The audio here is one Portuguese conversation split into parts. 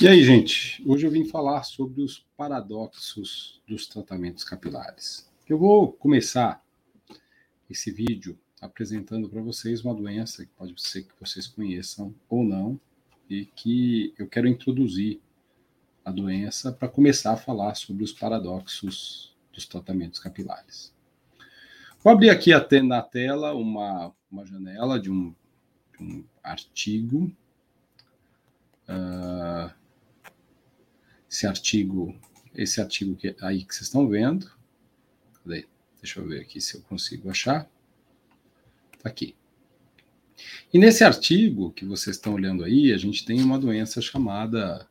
E aí, gente? Hoje eu vim falar sobre os paradoxos dos tratamentos capilares. Eu vou começar esse vídeo apresentando para vocês uma doença que pode ser que vocês conheçam ou não, e que eu quero introduzir a doença para começar a falar sobre os paradoxos dos tratamentos capilares. Vou abrir aqui até na tela uma, uma janela de um, um artigo. Uh, esse artigo, esse artigo que, aí que vocês estão vendo. Cadê? Deixa eu ver aqui se eu consigo achar. Tá aqui. E nesse artigo que vocês estão olhando aí, a gente tem uma doença chamada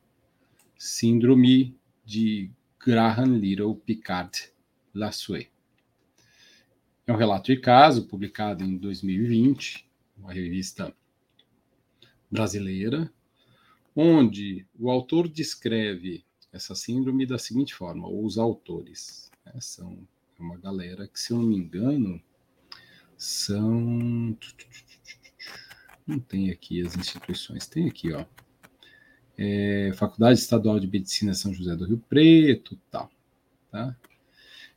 Síndrome de Graham-Little-Picard-Lassuet. É um relato de caso publicado em 2020, uma revista brasileira, onde o autor descreve essa síndrome da seguinte forma, os autores, né, são uma galera que, se eu não me engano, são. Não tem aqui as instituições, tem aqui, ó. É, Faculdade Estadual de Medicina São José do Rio Preto, tal. Tá?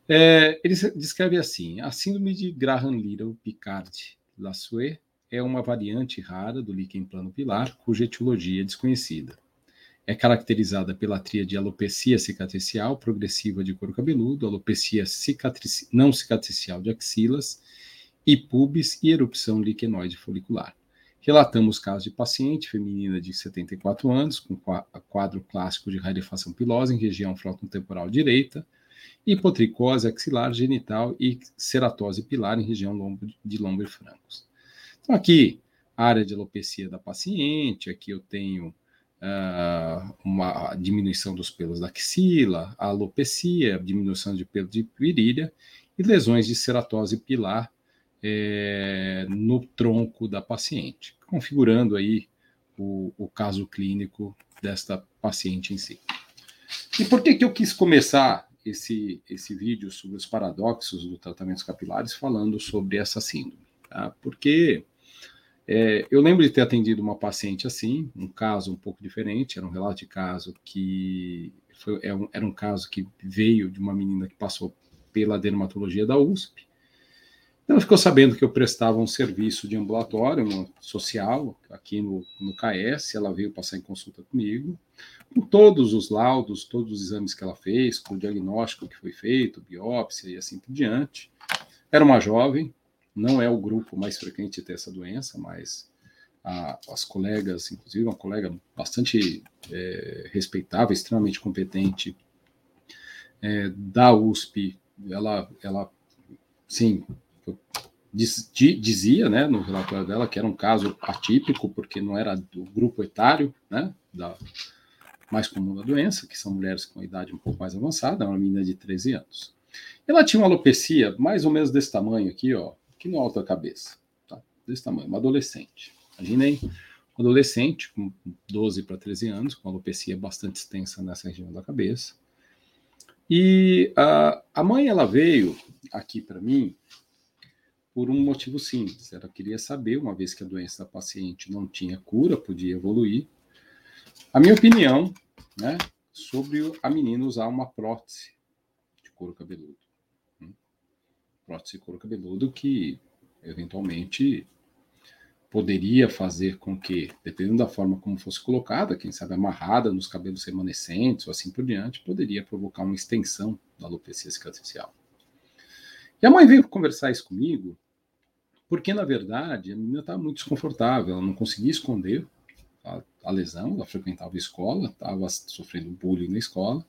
É, ele descreve assim: a síndrome de Graham-Little-Picard-Lassuet é uma variante rara do líquen plano pilar, cuja etiologia é desconhecida. É caracterizada pela tríade alopecia cicatricial progressiva de couro cabeludo, alopecia não cicatricial de axilas e pubis e erupção liquenoide folicular. Relatamos casos de paciente feminina de 74 anos, com quadro clássico de rarefação pilosa em região temporal direita, hipotricose axilar genital e ceratose pilar em região lombo, de lombo e francos. Então, aqui, área de alopecia da paciente, aqui eu tenho uh, uma diminuição dos pelos da axila, alopecia, diminuição de pelo de virilha e lesões de ceratose pilar é, no tronco da paciente, configurando aí o, o, caso clínico desta paciente em si. E por que, que eu quis começar esse, esse vídeo sobre os paradoxos do tratamento capilares falando sobre essa síndrome? Tá? Porque é, eu lembro de ter atendido uma paciente assim, um caso um pouco diferente, era um relato de caso que foi, é era um caso que veio de uma menina que passou pela dermatologia da USP. Ela ficou sabendo que eu prestava um serviço de ambulatório um social aqui no, no KS. Ela veio passar em consulta comigo, com todos os laudos, todos os exames que ela fez, com o diagnóstico que foi feito, biópsia e assim por diante. Era uma jovem, não é o grupo mais frequente ter essa doença, mas a, as colegas, inclusive uma colega bastante é, respeitável, extremamente competente é, da USP, ela, ela sim, diz, dizia né, no relatório dela que era um caso atípico, porque não era do grupo etário né, da, mais comum da doença, que são mulheres com idade um pouco mais avançada, uma menina de 13 anos. Ela tinha uma alopecia mais ou menos desse tamanho aqui, ó, no alto da cabeça, tá? desse tamanho, uma adolescente. Imaginem um adolescente com 12 para 13 anos, com alopecia bastante extensa nessa região da cabeça. E a, a mãe, ela veio aqui para mim por um motivo simples. Ela queria saber, uma vez que a doença da paciente não tinha cura, podia evoluir, a minha opinião né, sobre a menina usar uma prótese de couro cabeludo prótese couro cabeludo que eventualmente poderia fazer com que, dependendo da forma como fosse colocada, quem sabe amarrada nos cabelos remanescentes ou assim por diante, poderia provocar uma extensão da alopecia cicatricial. E a mãe veio conversar isso comigo, porque na verdade a menina estava muito desconfortável, ela não conseguia esconder a, a lesão, ela frequentava a escola, estava sofrendo bullying na escola,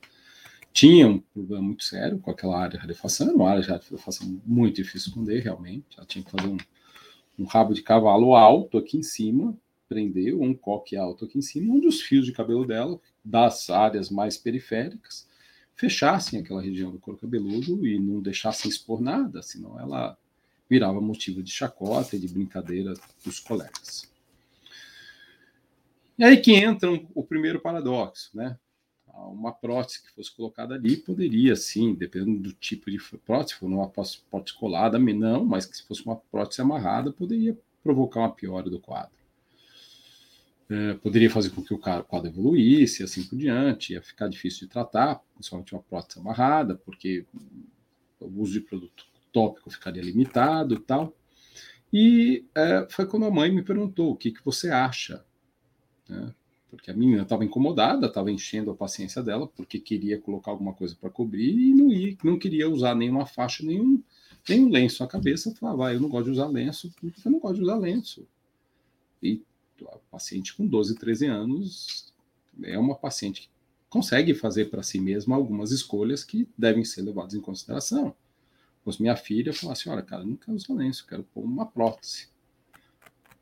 tinha um problema muito sério com aquela área de rarefação, era uma área de rarefação muito difícil de esconder, realmente. Ela tinha que fazer um, um rabo de cavalo alto aqui em cima, prender um coque alto aqui em cima, onde os fios de cabelo dela, das áreas mais periféricas, fechassem aquela região do couro cabeludo e não deixassem expor nada, senão ela virava motivo de chacota e de brincadeira dos colegas. E aí que entra o primeiro paradoxo, né? Uma prótese que fosse colocada ali poderia, sim, dependendo do tipo de prótese, se for uma prótese colada, não, mas que se fosse uma prótese amarrada, poderia provocar uma piora do quadro. é, poderia fazer com que o quadro evoluísse, assim por diante, ia ficar difícil de tratar, principalmente uma prótese amarrada, porque o uso de produto tópico ficaria limitado tal. E é, foi quando a mãe me perguntou o que, que você acha. Né? Porque a menina estava incomodada, estava enchendo a paciência dela, porque queria colocar alguma coisa para cobrir e não, ia, não queria usar nenhuma faixa, nenhum, nenhum lenço na cabeça. Falava, ah, eu não gosto de usar lenço, porque eu não gosto de usar lenço. E a paciente com 12, 13 anos é uma paciente que consegue fazer para si mesma algumas escolhas que devem ser levadas em consideração. Mas minha filha falou assim: olha, cara, eu não quero usar lenço, eu quero pôr uma prótese.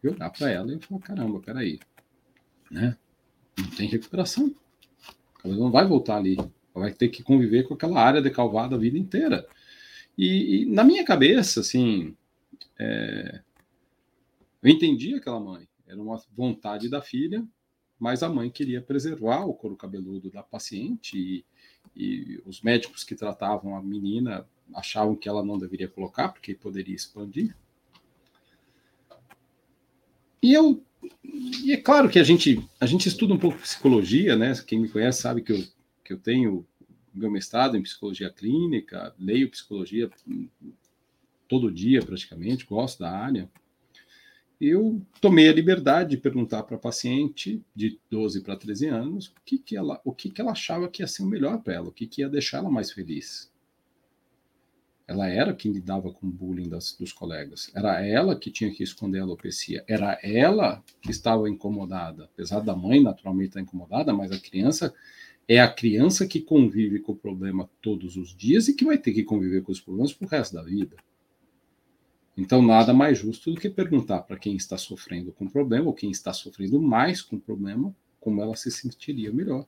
Eu olhar para ela e falar: caramba, peraí, né? Não tem recuperação. Ela não vai voltar ali. Vai ter que conviver com aquela área decalvada a vida inteira. E, e na minha cabeça, assim, é, eu entendi aquela mãe. Era uma vontade da filha, mas a mãe queria preservar o couro cabeludo da paciente e, e os médicos que tratavam a menina achavam que ela não deveria colocar porque poderia expandir. E eu e é claro que a gente a gente estuda um pouco psicologia, né? Quem me conhece sabe que eu que eu tenho meu mestrado em psicologia clínica, leio psicologia todo dia praticamente, gosto da área eu tomei a liberdade de perguntar para a paciente de 12 para 13 anos o que, que, ela, o que, que ela achava que ia ser o melhor para ela, o que, que ia deixar ela mais feliz. Ela era quem lidava com o bullying das, dos colegas. Era ela que tinha que esconder a alopecia. Era ela que estava incomodada. Apesar da mãe naturalmente estar incomodada, mas a criança é a criança que convive com o problema todos os dias e que vai ter que conviver com os problemas pro resto da vida. Então, nada mais justo do que perguntar para quem está sofrendo com problema, ou quem está sofrendo mais com problema, como ela se sentiria melhor.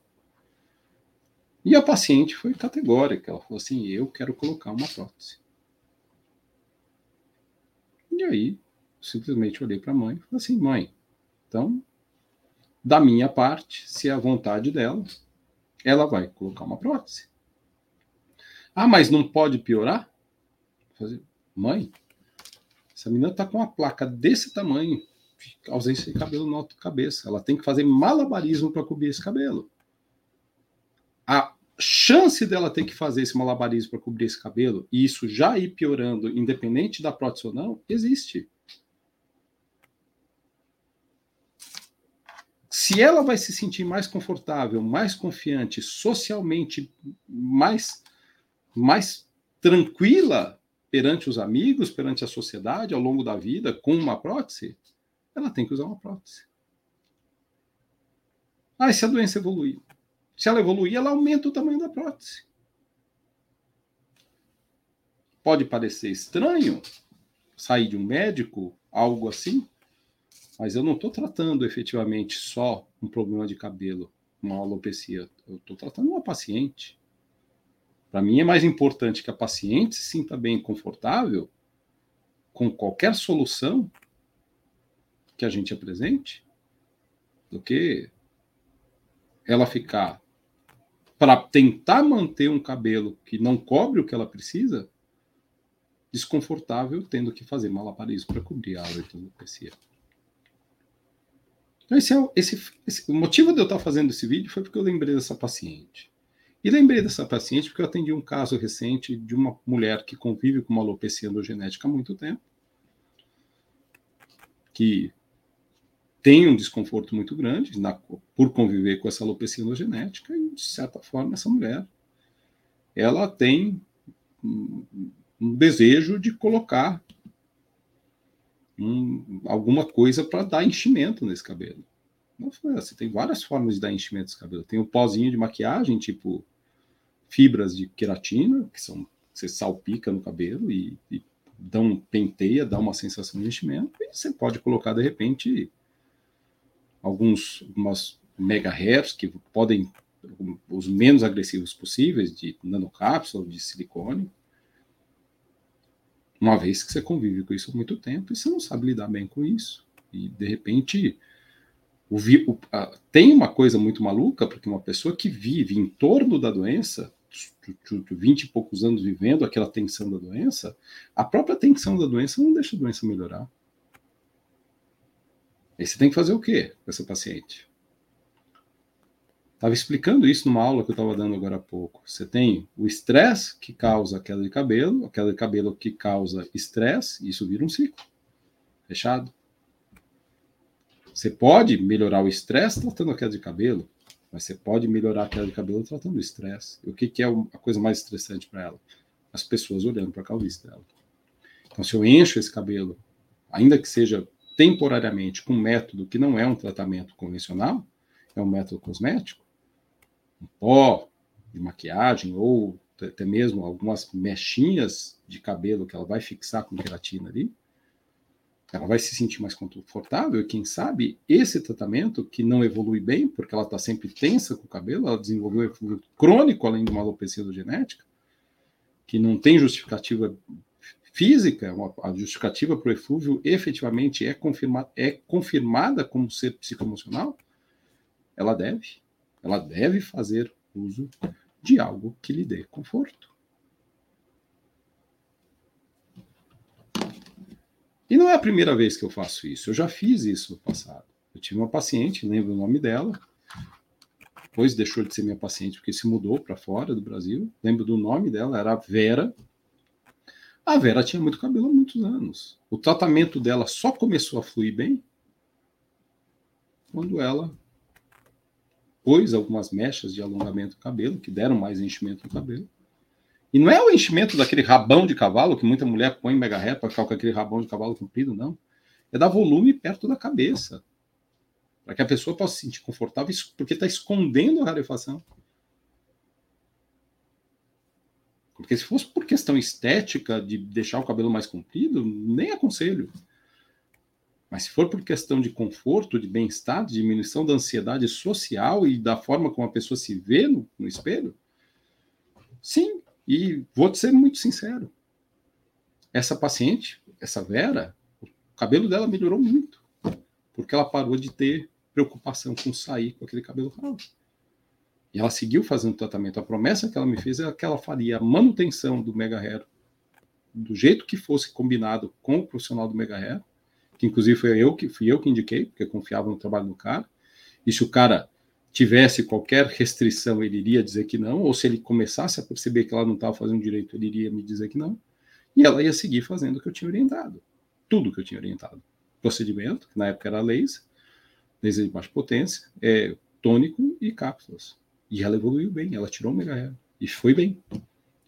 E a paciente foi categórica, ela falou assim: eu quero colocar uma prótese. E aí, simplesmente olhei para a mãe e falei assim: mãe, então, da minha parte, se é a vontade dela, ela vai colocar uma prótese. Ah, mas não pode piorar? Mãe, essa menina está com uma placa desse tamanho, ausência de cabelo na cabeça. Ela tem que fazer malabarismo para cobrir esse cabelo. A chance dela ter que fazer esse malabarismo para cobrir esse cabelo, e isso já ir piorando, independente da prótese ou não, existe. Se ela vai se sentir mais confortável, mais confiante, socialmente mais, mais tranquila perante os amigos, perante a sociedade, ao longo da vida, com uma prótese, ela tem que usar uma prótese. Ah, e se a doença evoluir? Se ela evoluir, ela aumenta o tamanho da prótese. Pode parecer estranho sair de um médico, algo assim, mas eu não estou tratando efetivamente só um problema de cabelo, uma alopecia. Eu estou tratando uma paciente. Para mim é mais importante que a paciente se sinta bem e confortável com qualquer solução que a gente apresente do que ela ficar para tentar manter um cabelo que não cobre o que ela precisa, desconfortável, tendo que fazer malabarismo para cobrir a alopecia. Então, esse é, esse, esse, o motivo de eu estar fazendo esse vídeo foi porque eu lembrei dessa paciente. E lembrei dessa paciente porque eu atendi um caso recente de uma mulher que convive com uma alopecia endogenética há muito tempo, que tem um desconforto muito grande na, por conviver com essa alopecia endogenética de certa forma, essa mulher ela tem um, um desejo de colocar um, alguma coisa para dar enchimento nesse cabelo. Você tem várias formas de dar enchimento desse cabelo. Tem o pozinho de maquiagem, tipo fibras de queratina, que são você salpica no cabelo e, e dão penteia, dá uma sensação de enchimento, e você pode colocar de repente alguns algumas megahertz que podem os menos agressivos possíveis de nanocápsula, de silicone. Uma vez que você convive com isso há muito tempo e você não sabe lidar bem com isso. E de repente o, o, a, tem uma coisa muito maluca, porque uma pessoa que vive em torno da doença, 20 e poucos anos vivendo aquela tensão da doença, a própria tensão da doença não deixa a doença melhorar. Aí você tem que fazer o quê com essa paciente? Estava explicando isso numa aula que eu estava dando agora há pouco. Você tem o estresse que causa queda de cabelo, a queda de cabelo que causa estresse, isso vira um ciclo. Fechado. Você pode melhorar o estresse tratando a queda de cabelo, mas você pode melhorar a queda de cabelo tratando o estresse. O que, que é a coisa mais estressante para ela? As pessoas olhando para a calvície dela. Então, se eu encho esse cabelo, ainda que seja temporariamente com um método que não é um tratamento convencional, é um método cosmético, um pó de maquiagem ou até mesmo algumas mechinhas de cabelo que ela vai fixar com queratina ali, ela vai se sentir mais confortável e quem sabe esse tratamento que não evolui bem, porque ela está sempre tensa com o cabelo, ela desenvolveu eflúvio crônico além de uma alopecia genética, que não tem justificativa física, uma, a justificativa para o eflúvio efetivamente é, confirma, é confirmada como ser psicoemocional, ela deve, ela deve fazer uso de algo que lhe dê conforto. E não é a primeira vez que eu faço isso, eu já fiz isso no passado. Eu tive uma paciente, lembro o nome dela, depois deixou de ser minha paciente porque se mudou para fora do Brasil. Lembro do nome dela, era Vera. A Vera tinha muito cabelo há muitos anos. O tratamento dela só começou a fluir bem quando ela pôs algumas mechas de alongamento do cabelo, que deram mais enchimento no cabelo. E não é o enchimento daquele rabão de cavalo que muita mulher põe mega ré para ficar com aquele rabão de cavalo comprido, não. É dar volume perto da cabeça. Para que a pessoa possa se sentir confortável, porque está escondendo a rarefação. Porque se fosse por questão estética de deixar o cabelo mais comprido, nem aconselho. Mas se for por questão de conforto, de bem-estar, de diminuição da ansiedade social e da forma como a pessoa se vê no, no espelho, sim, e vou ser muito sincero. Essa paciente, essa Vera, o cabelo dela melhorou muito. Porque ela parou de ter preocupação com sair com aquele cabelo ralo. E ela seguiu fazendo tratamento. A promessa que ela me fez é que ela faria a manutenção do Mega Hair do jeito que fosse combinado com o profissional do Mega Hair, que inclusive foi eu que fui eu que indiquei, porque confiava no trabalho do cara. E se o cara tivesse qualquer restrição, ele iria dizer que não, ou se ele começasse a perceber que ela não estava fazendo direito, ele iria me dizer que não, e ela ia seguir fazendo o que eu tinha orientado, tudo que eu tinha orientado. Procedimento, que na época era laser, laser de baixa potência, é, tônico e cápsulas. E ela evoluiu bem, ela tirou o mega e foi bem.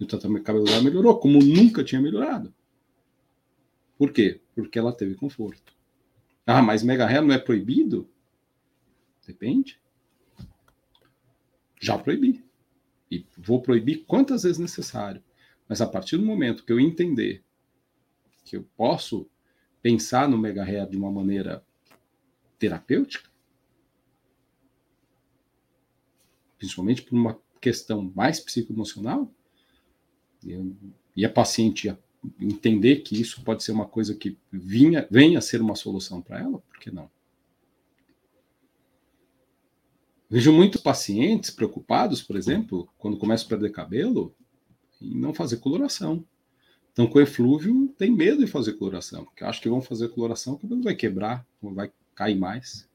E o tratamento cabelular melhorou, como nunca tinha melhorado. Por quê? Porque ela teve conforto. Ah, mas mega hair não é proibido? Depende já proibi. E vou proibir quantas vezes necessário. Mas a partir do momento que eu entender que eu posso pensar no mega hair de uma maneira terapêutica, principalmente por uma questão mais psicoemocional, e a paciente entender que isso pode ser uma coisa que vinha, venha a ser uma solução para ela, por que não? Vejo muitos pacientes preocupados, por exemplo, quando começam a perder cabelo, em não fazer coloração. Então, com eflúvio, tem medo de fazer coloração, porque acham que vão fazer coloração, o cabelo vai quebrar, vai cair mais.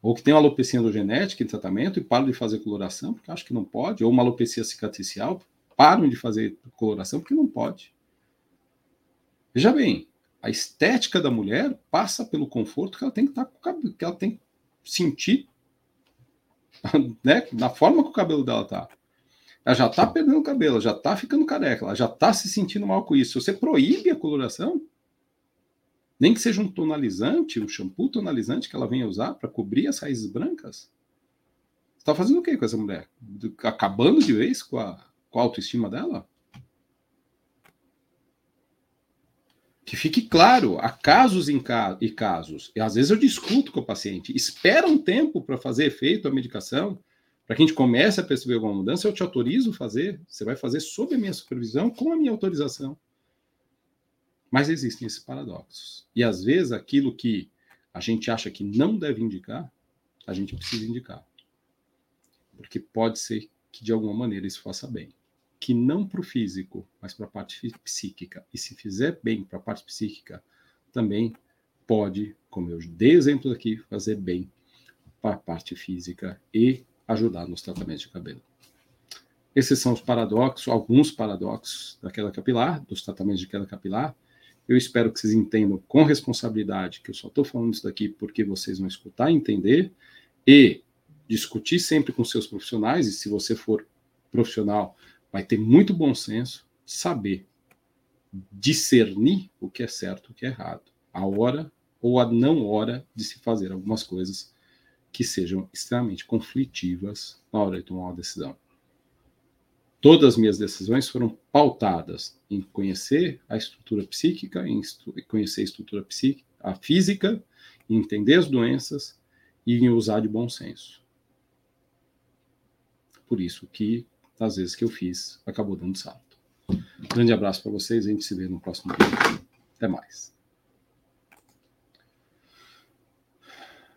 Ou que tem uma alopecia endogenética em tratamento e param de fazer coloração porque acham que não pode, ou uma alopecia cicatricial, param de fazer coloração porque não pode. Veja bem, a estética da mulher passa pelo conforto que ela tem que estar tá com o cabelo, que ela tem que sentir né? Na forma que o cabelo dela tá. Ela já tá perdendo o cabelo, já tá ficando careca, ela já tá se sentindo mal com isso. Você proíbe a coloração, nem que seja um tonalizante, um shampoo tonalizante que ela venha usar para cobrir as raízes brancas, você tá fazendo o que com essa mulher? Acabando de vez com a, com a autoestima dela? que fique claro, há casos e casos, e às vezes eu discuto com o paciente, espera um tempo para fazer efeito a medicação, para que a gente comece a perceber alguma mudança, eu te autorizo a fazer, você vai fazer sob a minha supervisão, com a minha autorização. Mas existem esses paradoxos. E às vezes aquilo que a gente acha que não deve indicar, a gente precisa indicar. Porque pode ser que de alguma maneira isso faça bem que não para o físico, mas para a parte psíquica. E se fizer bem para a parte psíquica, também pode, como eu dei exemplo aqui, fazer bem para a parte física e ajudar nos tratamentos de cabelo. Esses são os paradoxos, alguns paradoxos da queda capilar, dos tratamentos de queda capilar. Eu espero que vocês entendam com responsabilidade que eu só estou falando isso daqui porque vocês vão escutar e entender e discutir sempre com seus profissionais. E se você for profissional, vai ter muito bom senso, saber discernir o que é certo e o que é errado, a hora ou a não hora de se fazer algumas coisas que sejam extremamente conflitivas na hora de tomar uma decisão. Todas as minhas decisões foram pautadas em conhecer a estrutura psíquica, em conhecer a estrutura psíquica, a física, em entender as doenças e em usar de bom senso. Por isso que, às vezes que eu fiz, acabou dando salto. grande abraço para vocês, a gente se vê no próximo vídeo. Até mais.